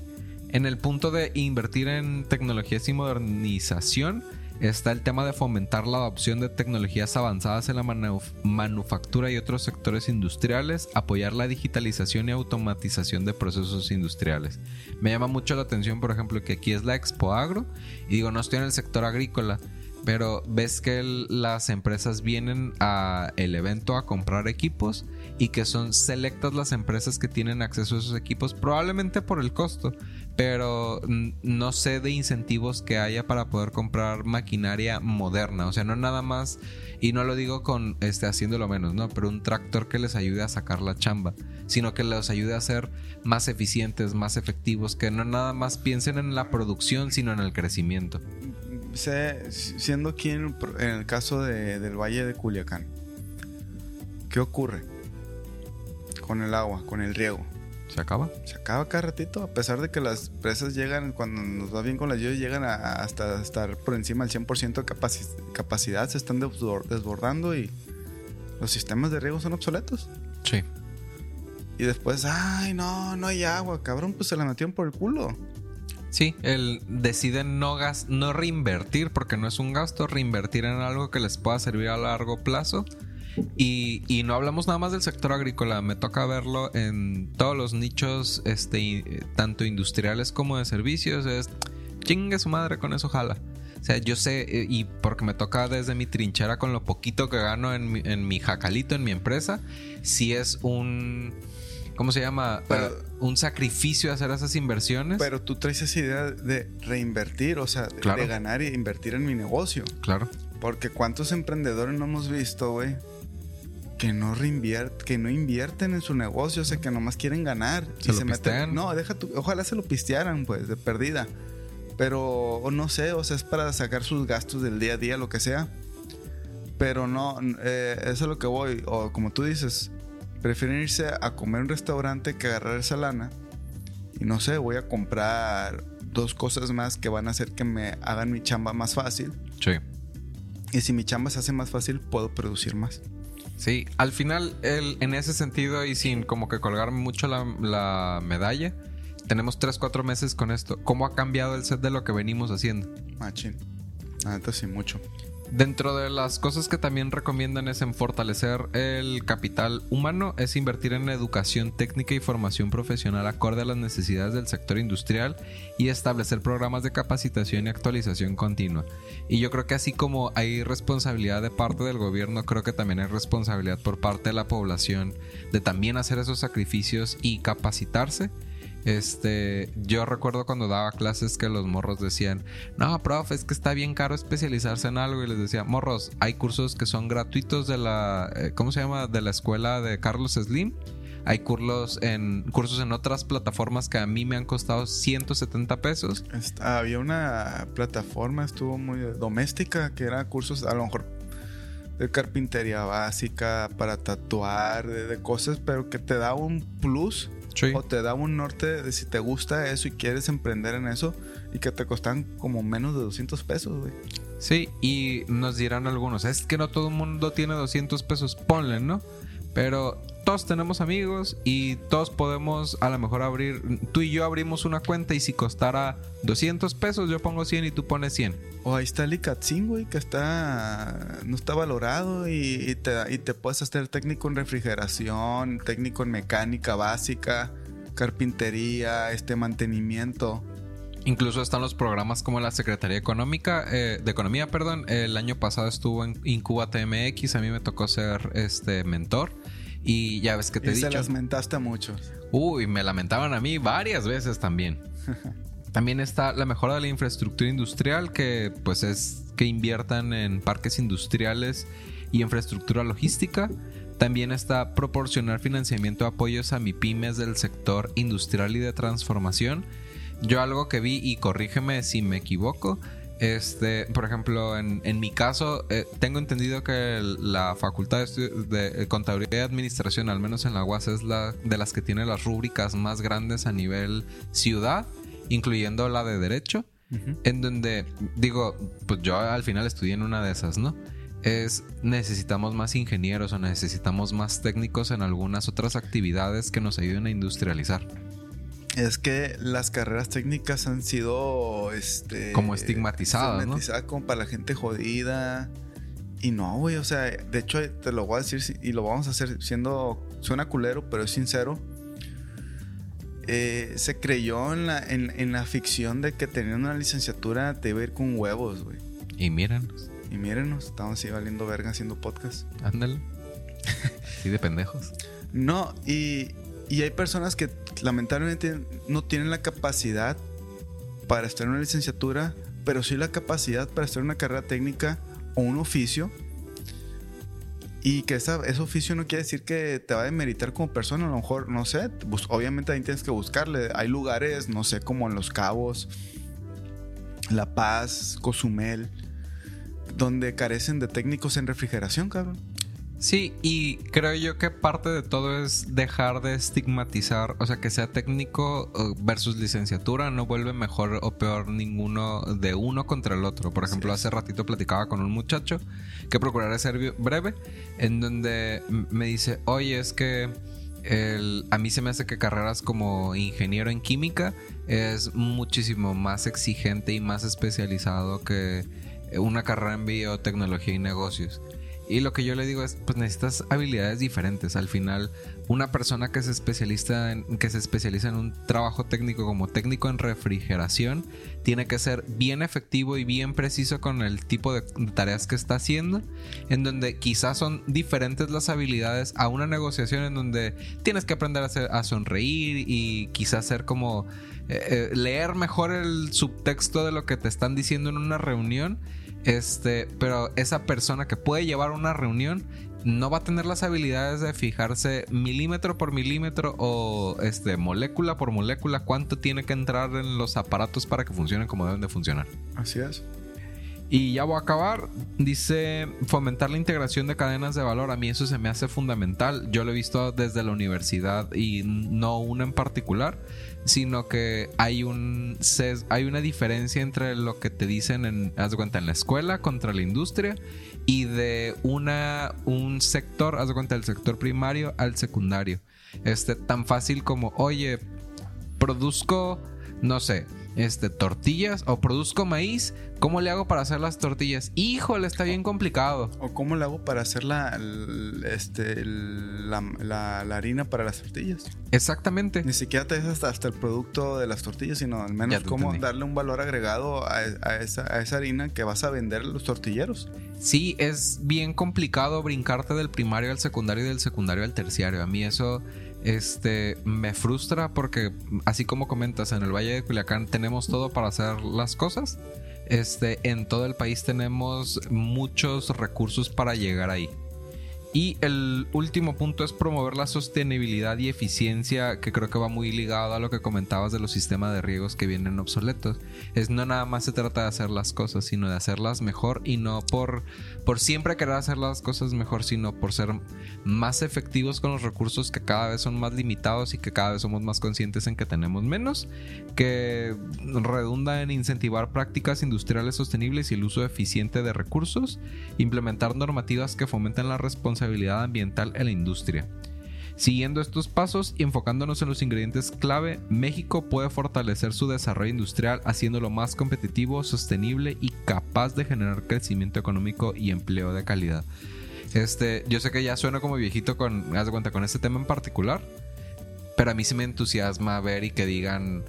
En el punto de invertir en tecnologías y modernización está el tema de fomentar la adopción de tecnologías avanzadas en la manu- manufactura y otros sectores industriales, apoyar la digitalización y automatización de procesos industriales. Me llama mucho la atención, por ejemplo, que aquí es la Expo Agro y digo, no estoy en el sector agrícola. pero ves que las empresas vienen a el evento a comprar equipos y que son selectas las empresas que tienen acceso a esos equipos, probablemente por el costo, pero no sé de incentivos que haya para poder comprar maquinaria moderna, o sea, no nada más y no lo digo con este haciéndolo menos, no, pero un tractor que les ayude a sacar la chamba, sino que los ayude a ser más eficientes, más efectivos, que no nada más piensen en la producción, sino en el crecimiento. Sé, siendo aquí en el caso de- del Valle de Culiacán, ¿qué ocurre con el agua, con el riego? ¿Se acaba? Se acaba cada ratito, a pesar de que las presas llegan, cuando nos va bien con las lluvias, llegan a, a hasta estar por encima del 100% de capaci- capacidad, se están desbor- desbordando y los sistemas de riego son obsoletos. Sí. Y después, ay, no, no hay agua, cabrón, pues se la metieron por el culo. Sí, el deciden no gas no reinvertir porque no es un gasto, reinvertir en algo que les pueda servir a largo plazo. Y, y no hablamos nada más del sector agrícola, me toca verlo en todos los nichos, este, y- tanto industriales como de servicios. Es chingue su madre con eso, jala. O sea, yo sé, eh, y porque me toca desde mi trinchera con lo poquito que gano en mi, en mi jacalito, en mi empresa, si es un. ¿Cómo se llama? Pero- Eh, un sacrificio hacer esas inversiones. Pero tú traes esa idea de reinvertir, o sea, de- Claro. de ganar e invertir en mi negocio. claro. Porque cuántos emprendedores no hemos visto, güey, que no reinviert, que no invierten en su negocio, o sea, que nomás quieren ganar Se lo meten. pistean. No, deja tu, ojalá se lo pistearan, pues, de perdida. Pero o no sé, o sea, es para sacar sus gastos del día a día, lo que sea. Pero no, eh, eso es lo que voy. O como tú dices, prefieren irse a comer a un restaurante que agarrar esa lana. Y no sé, voy a comprar dos cosas más que van a hacer que me hagan mi chamba más fácil. Sí. Y si mi chamba se hace más fácil, puedo producir más. Sí, al final, el- en ese sentido y sin como que colgar mucho la, la medalla, tenemos 3-4 meses con esto. ¿Cómo ha cambiado el set de lo que venimos haciendo? Machín. La neta sí, mucho. Dentro de las cosas que también recomiendan es en fortalecer el capital humano, es invertir en educación técnica y formación profesional acorde a las necesidades del sector industrial y establecer programas de capacitación y actualización continua. Y yo creo que así como hay responsabilidad de parte del gobierno, creo que también hay responsabilidad por parte de la población de también hacer esos sacrificios y capacitarse. Este, yo recuerdo cuando daba clases que los morros decían, no, profe, es que está bien caro especializarse en algo. Y les decía, morros, hay cursos que son gratuitos de la, eh, ¿cómo se llama? De la escuela de Carlos Slim. Hay cursos en, cursos en otras plataformas que a mí me han costado 170 pesos. Había una plataforma, estuvo muy doméstica, que era cursos a lo mejor de carpintería básica, para tatuar, de cosas, pero que te da un plus Sí. o te da un norte de si te gusta eso y quieres emprender en eso y que te costan como menos de 200 pesos, güey. Sí, y nos dirán algunos, es que no todo el mundo tiene 200 pesos, ponle, ¿no? Pero todos tenemos amigos y todos podemos a lo mejor abrir, tú y yo abrimos una cuenta y si costara 200 pesos yo pongo 100 y tú pones 100. O ahí está el Ikatzin, güey, que está no está valorado y, y te, y te puedes hacer técnico en refrigeración, técnico en mecánica básica, carpintería, este mantenimiento. Incluso están los programas como la Secretaría Económica, eh, de Economía, perdón. El año pasado estuvo en Incuba TMX, a mí me tocó ser este mentor. Y ya ves que te he y se dicho. las mentaste a muchos. Uy, me lamentaban a mí varias veces también. También está la mejora de la infraestructura industrial, que pues es que inviertan en parques industriales y infraestructura logística. También está proporcionar financiamiento de apoyos a MIPIMES del sector industrial y de transformación. Yo algo que vi, y corrígeme si me equivoco, este, por ejemplo, en, en mi caso, eh, tengo entendido que el- la Facultad de, de eh, Contaduría y Administración, al menos en la UAS, es la de las que tiene las rúbricas más grandes a nivel ciudad, incluyendo la de Derecho, en donde, digo, pues yo al final estudié en una de esas, ¿no? Es necesitamos más ingenieros o necesitamos más técnicos en algunas otras actividades que nos ayuden a industrializar. Es que las carreras técnicas han sido este Como estigmatizadas, ¿no? estigmatizadas como para la gente jodida. Y no, güey, o sea, de hecho te lo voy a decir y lo vamos a hacer siendo suena culero, pero es sincero. Eh, se creyó en la, en, en la ficción de que teniendo una licenciatura te iba a ir con huevos, güey. Y miren, Y mírenos, estamos así valiendo verga haciendo podcast. Ándale. sí, de pendejos. No, y, y hay personas que lamentablemente no tienen la capacidad para estar en una licenciatura, pero sí la capacidad para estar en una carrera técnica o un oficio. Y que esa- ese oficio no quiere decir que te va a demeritar como persona, a lo mejor, no sé, bus- obviamente ahí tienes que buscarle. Hay lugares, no sé, como en Los Cabos, La Paz, Cozumel, donde carecen de técnicos en refrigeración, cabrón. Sí, y creo yo que parte de todo es dejar de estigmatizar, o sea, que sea técnico eh, versus licenciatura, no vuelve mejor o peor ninguno de uno contra el otro. Por ejemplo, hace ratito platicaba con un muchacho que procuraré ser breve, en donde me dice, oye, es que el- a mí se me hace que carreras como ingeniero en química es muchísimo más exigente y más especializado que una carrera en biotecnología y negocios. Y lo que yo le digo es, pues necesitas habilidades diferentes. Al final, una persona que se especializa en, que se especializa en un trabajo técnico como técnico en refrigeración, tiene que ser bien efectivo y bien preciso con el tipo de tareas que está haciendo, en donde quizás son diferentes las habilidades a una negociación en donde tienes que aprender a, hacer- a sonreír y quizás ser como eh, eh, leer mejor el subtexto de lo que te están diciendo en una reunión. Este, pero esa persona que puede llevar una reunión no va a tener las habilidades de fijarse milímetro por milímetro o este molécula por molécula cuánto tiene que entrar en los aparatos para que funcionen como deben de funcionar. Así es. Y ya voy a acabar. Dice fomentar la integración de cadenas de valor. A mí eso se me hace fundamental. Yo lo he visto desde la universidad y no una en particular, sino que hay un hay una diferencia entre lo que te dicen en, haz cuenta, en la escuela contra la industria y de una un sector, haz de cuenta, del sector primario al secundario. Este tan fácil como, oye, produzco, no sé, este, tortillas o produzco maíz, ¿cómo le hago para hacer las tortillas? Híjole, está bien complicado. ¿O cómo le hago para hacer la, el- este, el- la, la- la harina para las tortillas? Exactamente. Ni siquiera te dices hasta, hasta el producto de las tortillas, sino al menos cómo entendí. darle un valor agregado a, a esa, a esa harina que vas a vender a los tortilleros. Sí, es bien complicado brincarte del primario al secundario y del secundario al terciario. A mí eso este, me frustra porque, así como comentas, en el Valle de Culiacán tenemos todo para hacer las cosas. Este, en todo el país tenemos muchos recursos para llegar ahí. Y el último punto es promover la sostenibilidad y eficiencia, que creo que va muy ligado a lo que comentabas de los sistemas de riegos que vienen obsoletos. Es no nada más se trata de hacer las cosas, sino de hacerlas mejor y no por, por siempre querer hacer las cosas mejor, sino por ser más efectivos con los recursos que cada vez son más limitados y que cada vez somos más conscientes en que tenemos menos, que redunda en incentivar prácticas industriales sostenibles y el uso eficiente de recursos, implementar normativas que fomenten la responsabilidad ambiental en la industria. Siguiendo estos pasos y enfocándonos en los ingredientes clave, México puede fortalecer su desarrollo industrial haciéndolo más competitivo, sostenible y capaz de generar crecimiento económico y empleo de calidad. Este, yo sé que ya suena como viejito con, haz de cuenta, con este tema en particular, pero a mí sí me entusiasma ver y que digan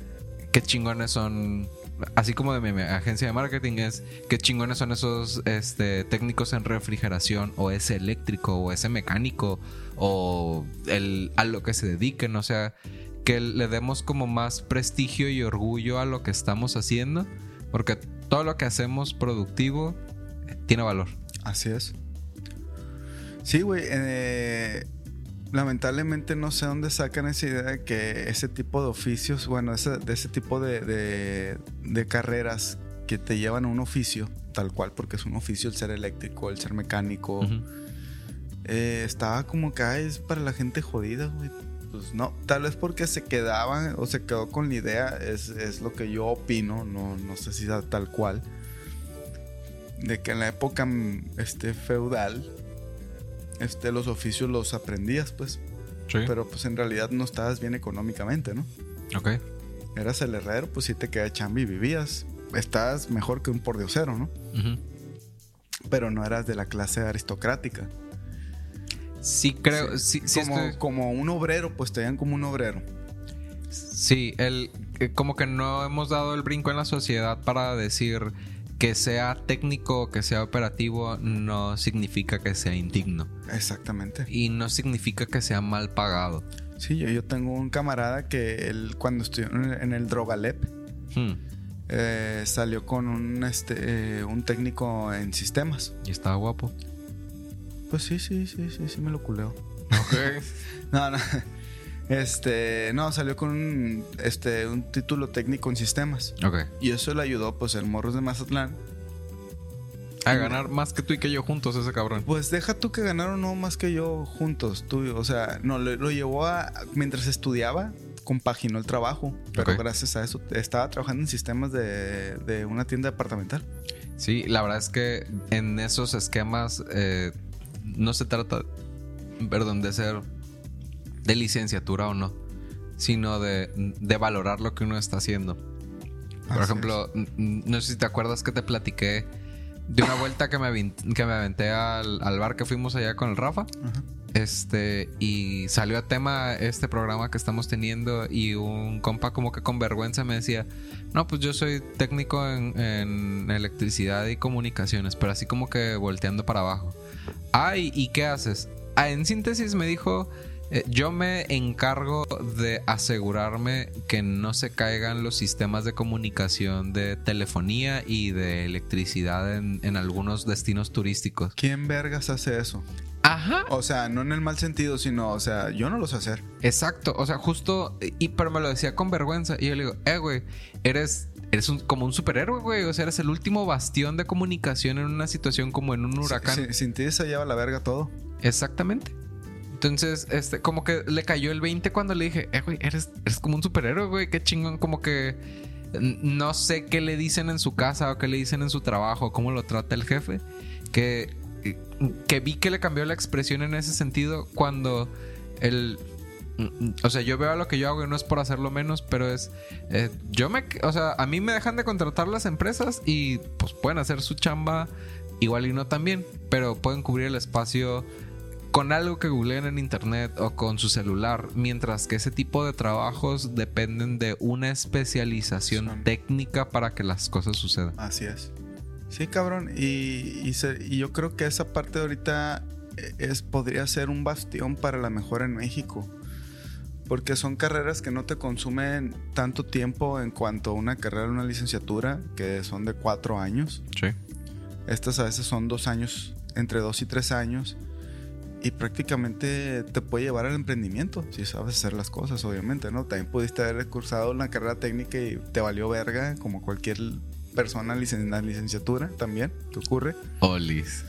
qué chingones son, así como de mi agencia de marketing es, qué chingones son esos este, técnicos en refrigeración o ese eléctrico o ese mecánico o el, a lo que se dediquen, o sea, que le demos como más prestigio y orgullo a lo que estamos haciendo, porque todo lo que hacemos productivo eh, tiene valor. Así es. Sí, güey. eh, lamentablemente no sé dónde sacan esa idea de que ese tipo de oficios, bueno, ese- de ese tipo de, de- de carreras que te llevan a un oficio, tal cual, porque es un oficio el ser eléctrico, el ser mecánico, eh, estaba como que "Ay, es para la gente jodida, güey. Pues no, tal vez porque se quedaba o se quedó con la idea, es, es lo que yo opino, no, no sé si tal cual, de que en la época mm, este, feudal, este, los oficios los aprendías, pues, Sí. pero pues en realidad no estabas bien económicamente, ¿no? ok. Eras el herrero, pues sí te quedaba chamba y vivías. Estabas mejor que un pordiosero, ¿no? Ujú. Pero no eras de la clase aristocrática. Sí, creo. Sí, sí, como, estoy- como un obrero, pues te veían como un obrero. sí, el, eh, como que no hemos dado el brinco en la sociedad para decir que sea técnico, que sea operativo, no significa que sea indigno. Exactamente. Y no significa que sea mal pagado. Sí, yo, yo tengo un camarada que él, cuando estudió en el, en el Drogalep, Hmm. eh, salió con un, este, eh, un técnico en sistemas. Y estaba guapo. Pues sí, sí, sí, sí, sí me lo culeo. Ok. No, no. Este, no, salió con un, este, un título técnico en sistemas. ok. Y eso le ayudó, pues, el Morros de Mazatlán. A ganar más que tú y que yo juntos, ese cabrón. Pues deja tú que ganaron no más que yo juntos, tú, o sea, no, lo, lo llevó a, mientras estudiaba, compaginó el trabajo, pero gracias a eso estaba trabajando en sistemas de, de una tienda departamental. Sí, la verdad es que en esos esquemas eh, no se trata, perdón, de ser de licenciatura o no, sino de, de valorar lo que uno está haciendo. Por Así ejemplo, no sé si te acuerdas que te platiqué de una vuelta que me, que me aventé al, al bar que fuimos allá con el Rafa. Ajá. Este, y salió a tema este programa que estamos teniendo y un compa como que con vergüenza me decía, no, pues yo soy técnico en, en electricidad y comunicaciones, pero así como que volteando para abajo. Ay, ¿y qué haces? Ah, en síntesis me dijo, eh, yo me encargo de asegurarme que no se caigan los sistemas de comunicación de telefonía y de electricidad en, en algunos destinos turísticos. ¿Quién vergas hace eso? Ajá. O sea, no en el mal sentido, sino, o sea, yo no lo sé hacer. Exacto, o sea, justo, y pero me lo decía con vergüenza. Y yo le digo, eh, güey, eres, eres un- como un superhéroe, güey. O sea, eres el último bastión de comunicación en una situación como en un huracán. Sin, sin ti se lleva la verga todo. Exactamente. Entonces, este, como que le cayó el 20 cuando le dije, eh, güey, eres, eres como un superhéroe, güey, qué chingón, como que no sé qué le dicen en su casa o qué le dicen en su trabajo, cómo lo trata el jefe, que, que vi que le cambió la expresión en ese sentido cuando el... O sea, yo veo lo que yo hago y no es por hacerlo menos, pero es... eh, yo me... O sea, a mí me dejan de contratar las empresas y pues pueden hacer su chamba igual y no también, pero pueden cubrir el espacio con algo que googleen en internet o con su celular, mientras que ese tipo de trabajos dependen de una especialización Son- técnica para que las cosas sucedan. Así es. Sí, cabrón. Y, y se- y yo creo que esa parte de ahorita eh, es, podría ser un bastión para la mejora en México. Porque son carreras que no te consumen tanto tiempo en cuanto a una carrera, una licenciatura, que son de cuatro años. Sí. Estas a veces son dos años, entre dos y tres años. Y prácticamente te puede llevar al emprendimiento, si sabes hacer las cosas, obviamente, ¿no? También pudiste haber cursado una carrera técnica y te valió verga, como cualquier persona en la licenciatura también, que ocurre. Olis.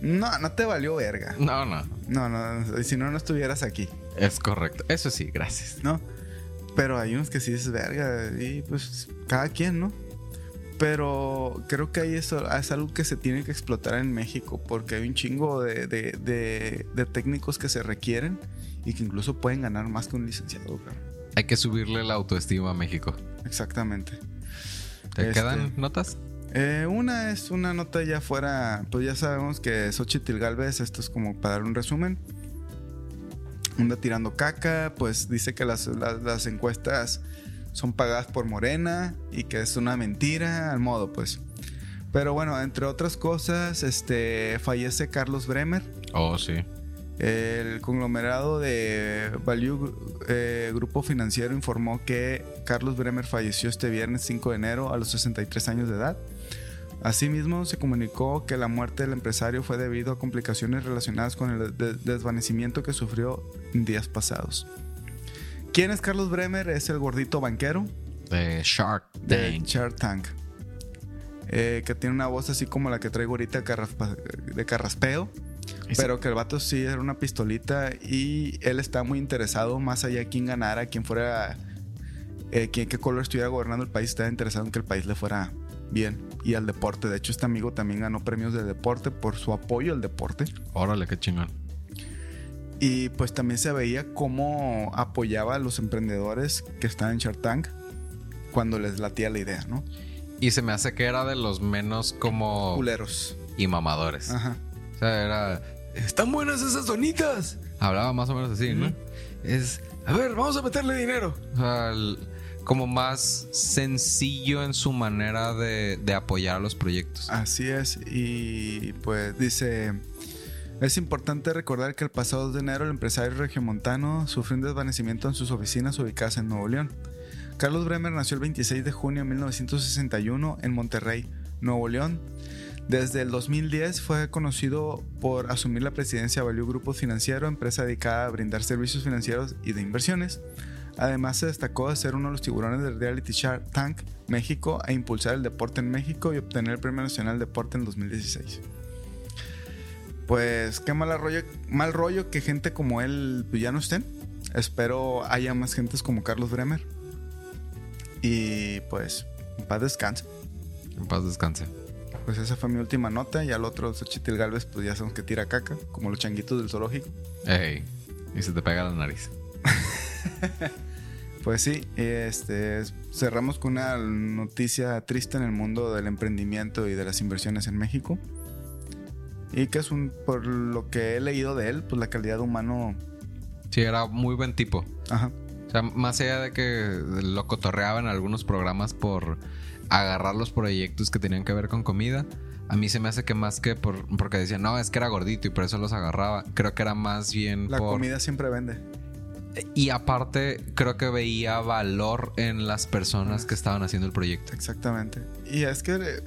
No, no te valió verga. No, no. No, no, si no, no estuvieras aquí, Es correcto. Eso sí, gracias. ¿no? Pero hay unos que sí dices verga y pues cada quien, ¿no? Pero creo que ahí eso es algo que se tiene que explotar en México porque hay un chingo de, de- de- de técnicos que se requieren y que incluso pueden ganar más que un licenciado. Hay que subirle la autoestima a México. Exactamente. ¿Te Este- quedan notas? Eh, una es una nota ya fuera, pues ya sabemos que Xochitl Galvez, esto es como para dar un resumen, anda tirando caca, pues dice que las, las- las encuestas son pagadas por Morena y que es una mentira, al modo pues. Pero bueno, entre otras cosas, este fallece Carlos Bremer, Oh, sí. el conglomerado de Value eh, Grupo Financiero informó que Carlos Bremer falleció este viernes 5 de enero a los 63 años de edad. Asimismo, se comunicó que la muerte del empresario fue debido a complicaciones relacionadas con el de- desvanecimiento que sufrió en días pasados. ¿Quién es Carlos Bremer? Es el gordito banquero De Shark de Tank. Shark Tank. Eh, que tiene una voz así como la que traigo ahorita de carraspeo. Pero que el vato sí era una pistolita y él está muy interesado más allá de quién ganara, quién fuera, eh, quién, qué color estuviera gobernando el país, estaba interesado en que el país le fuera bien y al deporte. De hecho, este amigo también ganó premios de deporte por su apoyo al deporte. Órale, qué chingón. Y pues también se veía cómo apoyaba a los emprendedores que estaban en Shark Tank cuando les latía la idea, ¿no? Y se me hace que era de los menos como... Culeros. Y mamadores. Ajá. O sea, era... Están buenas esas donitas. Hablaba más o menos así, ¿no? Es... A ver, vamos a meterle dinero. O sea, el- como más sencillo en su manera de, de apoyar a los proyectos. Así es, y pues dice, es importante recordar que el pasado 2 de enero el empresario regiomontano sufrió un desvanecimiento en sus oficinas ubicadas en Nuevo León. Carlos Bremer nació el 26 de junio de 1961 en Monterrey, Nuevo León. Desde el 2010 fue conocido por asumir la presidencia de Value Grupo Financiero, empresa dedicada a brindar servicios financieros y de inversiones. Además se destacó de ser uno de los tiburones del reality Shark Tank México e impulsar el deporte en México y obtener el Premio Nacional de Deporte en 2016. Pues qué mal rollo, mal rollo que gente como él pues, ya no estén. Espero haya más gentes como Carlos Bremer. Y pues, en paz descanse. En paz descanse. Pues esa fue mi última nota. Y al otro, Xochitl Galvez, pues ya sabemos que tira caca, como los changuitos del zoológico. Ey, y se te pega la nariz. Pues sí, este, cerramos con una noticia triste en el mundo del emprendimiento y de las inversiones en México. Y que es un, por lo que he leído de él, pues la calidad humano. Sí, era muy buen tipo. Ajá. O sea, más allá de que lo cotorreaban en algunos programas por agarrar los proyectos que tenían que ver con comida, a mí se me hace que más que por, porque decían, no, es que era gordito y por eso los agarraba. Creo que era más bien La por. comida siempre vende. Y aparte, creo que veía valor en las personas que estaban haciendo el proyecto. Exactamente. Y es que eh,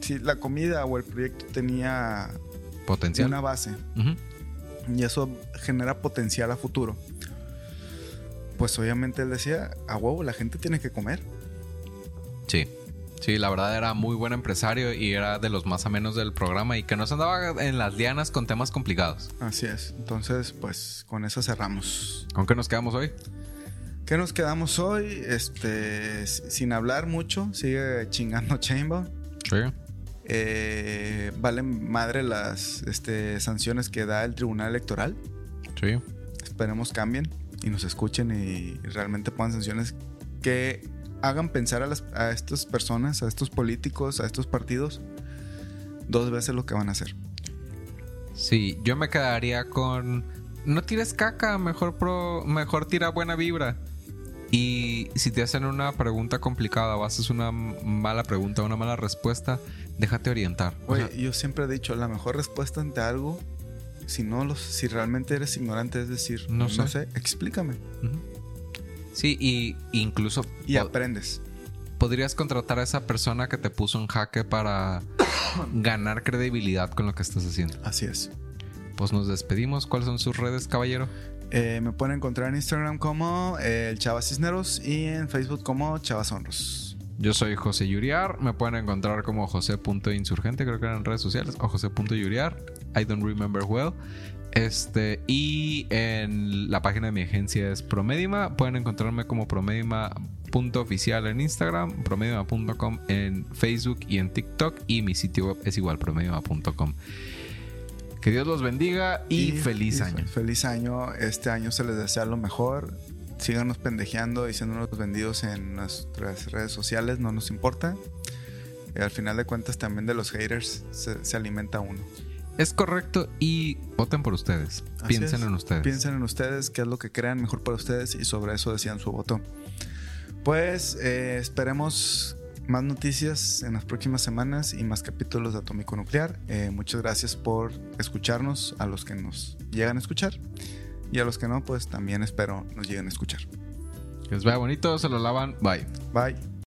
si la comida o el proyecto tenía Potencial. una base y eso genera potencial a futuro, pues obviamente él decía, a huevo, la gente tiene que comer. Sí. Sí, la verdad era muy buen empresario y era de los más amenos del programa y que no se andaba en las lianas con temas complicados. Así es. Entonces, pues con eso cerramos. ¿Con qué nos quedamos hoy? ¿Qué nos quedamos hoy? Este, sin hablar mucho, sigue chingando Chainbow. Sí. Eh, valen madre las este, sanciones que da el Tribunal Electoral. Sí. Esperemos cambien y nos escuchen y realmente pongan sanciones que hagan pensar a, las, a estas personas, a estos políticos, a estos partidos, dos veces lo que van a hacer. Sí, yo me quedaría con. No tires caca, mejor, pro, mejor tira buena vibra. Y si te hacen una pregunta complicada o haces una mala pregunta una mala respuesta, déjate orientar. O Oye, sea, yo siempre he dicho, la mejor respuesta ante algo, si no los, si realmente eres ignorante, es decir, No no, sé. sé. explícame. Sí, y incluso Y aprendes. podrías contratar a esa persona que te puso en jaque para ganar credibilidad con lo que estás haciendo. Así es. Pues nos despedimos. ¿Cuáles son sus redes, caballero? Eh, me pueden encontrar en Instagram como eh, el Chava Cisneros y en Facebook como Chavas Honros. Yo soy José Yuriar. Me pueden encontrar como José.insurgente, creo que eran en redes sociales, o José.yuriar. I don't remember well. Este, y en la página de mi agencia es Promedima. Pueden encontrarme como promedima.oficial en Instagram, promedima.com en Facebook y en TikTok. Y mi sitio web es igual, promedima.com. Que Dios los bendiga y, feliz y año. Feliz año. Este año se les desea lo mejor. Síganos pendejeando y siéndonos vendidos en nuestras redes sociales, no nos importa. Y al final de cuentas también de los haters se, se alimenta uno. Es correcto y voten por ustedes. Así Piensen es. en ustedes. Piensen en ustedes, qué es lo que crean mejor para ustedes y sobre eso decían su voto. Pues eh, esperemos más noticias en las próximas semanas y más capítulos de Atómico Nuclear. Eh, muchas gracias por escucharnos, a los que nos llegan a escuchar y a los que no, pues también espero nos lleguen a escuchar. Que les vaya bonito, se lo lavan. Bye. Bye.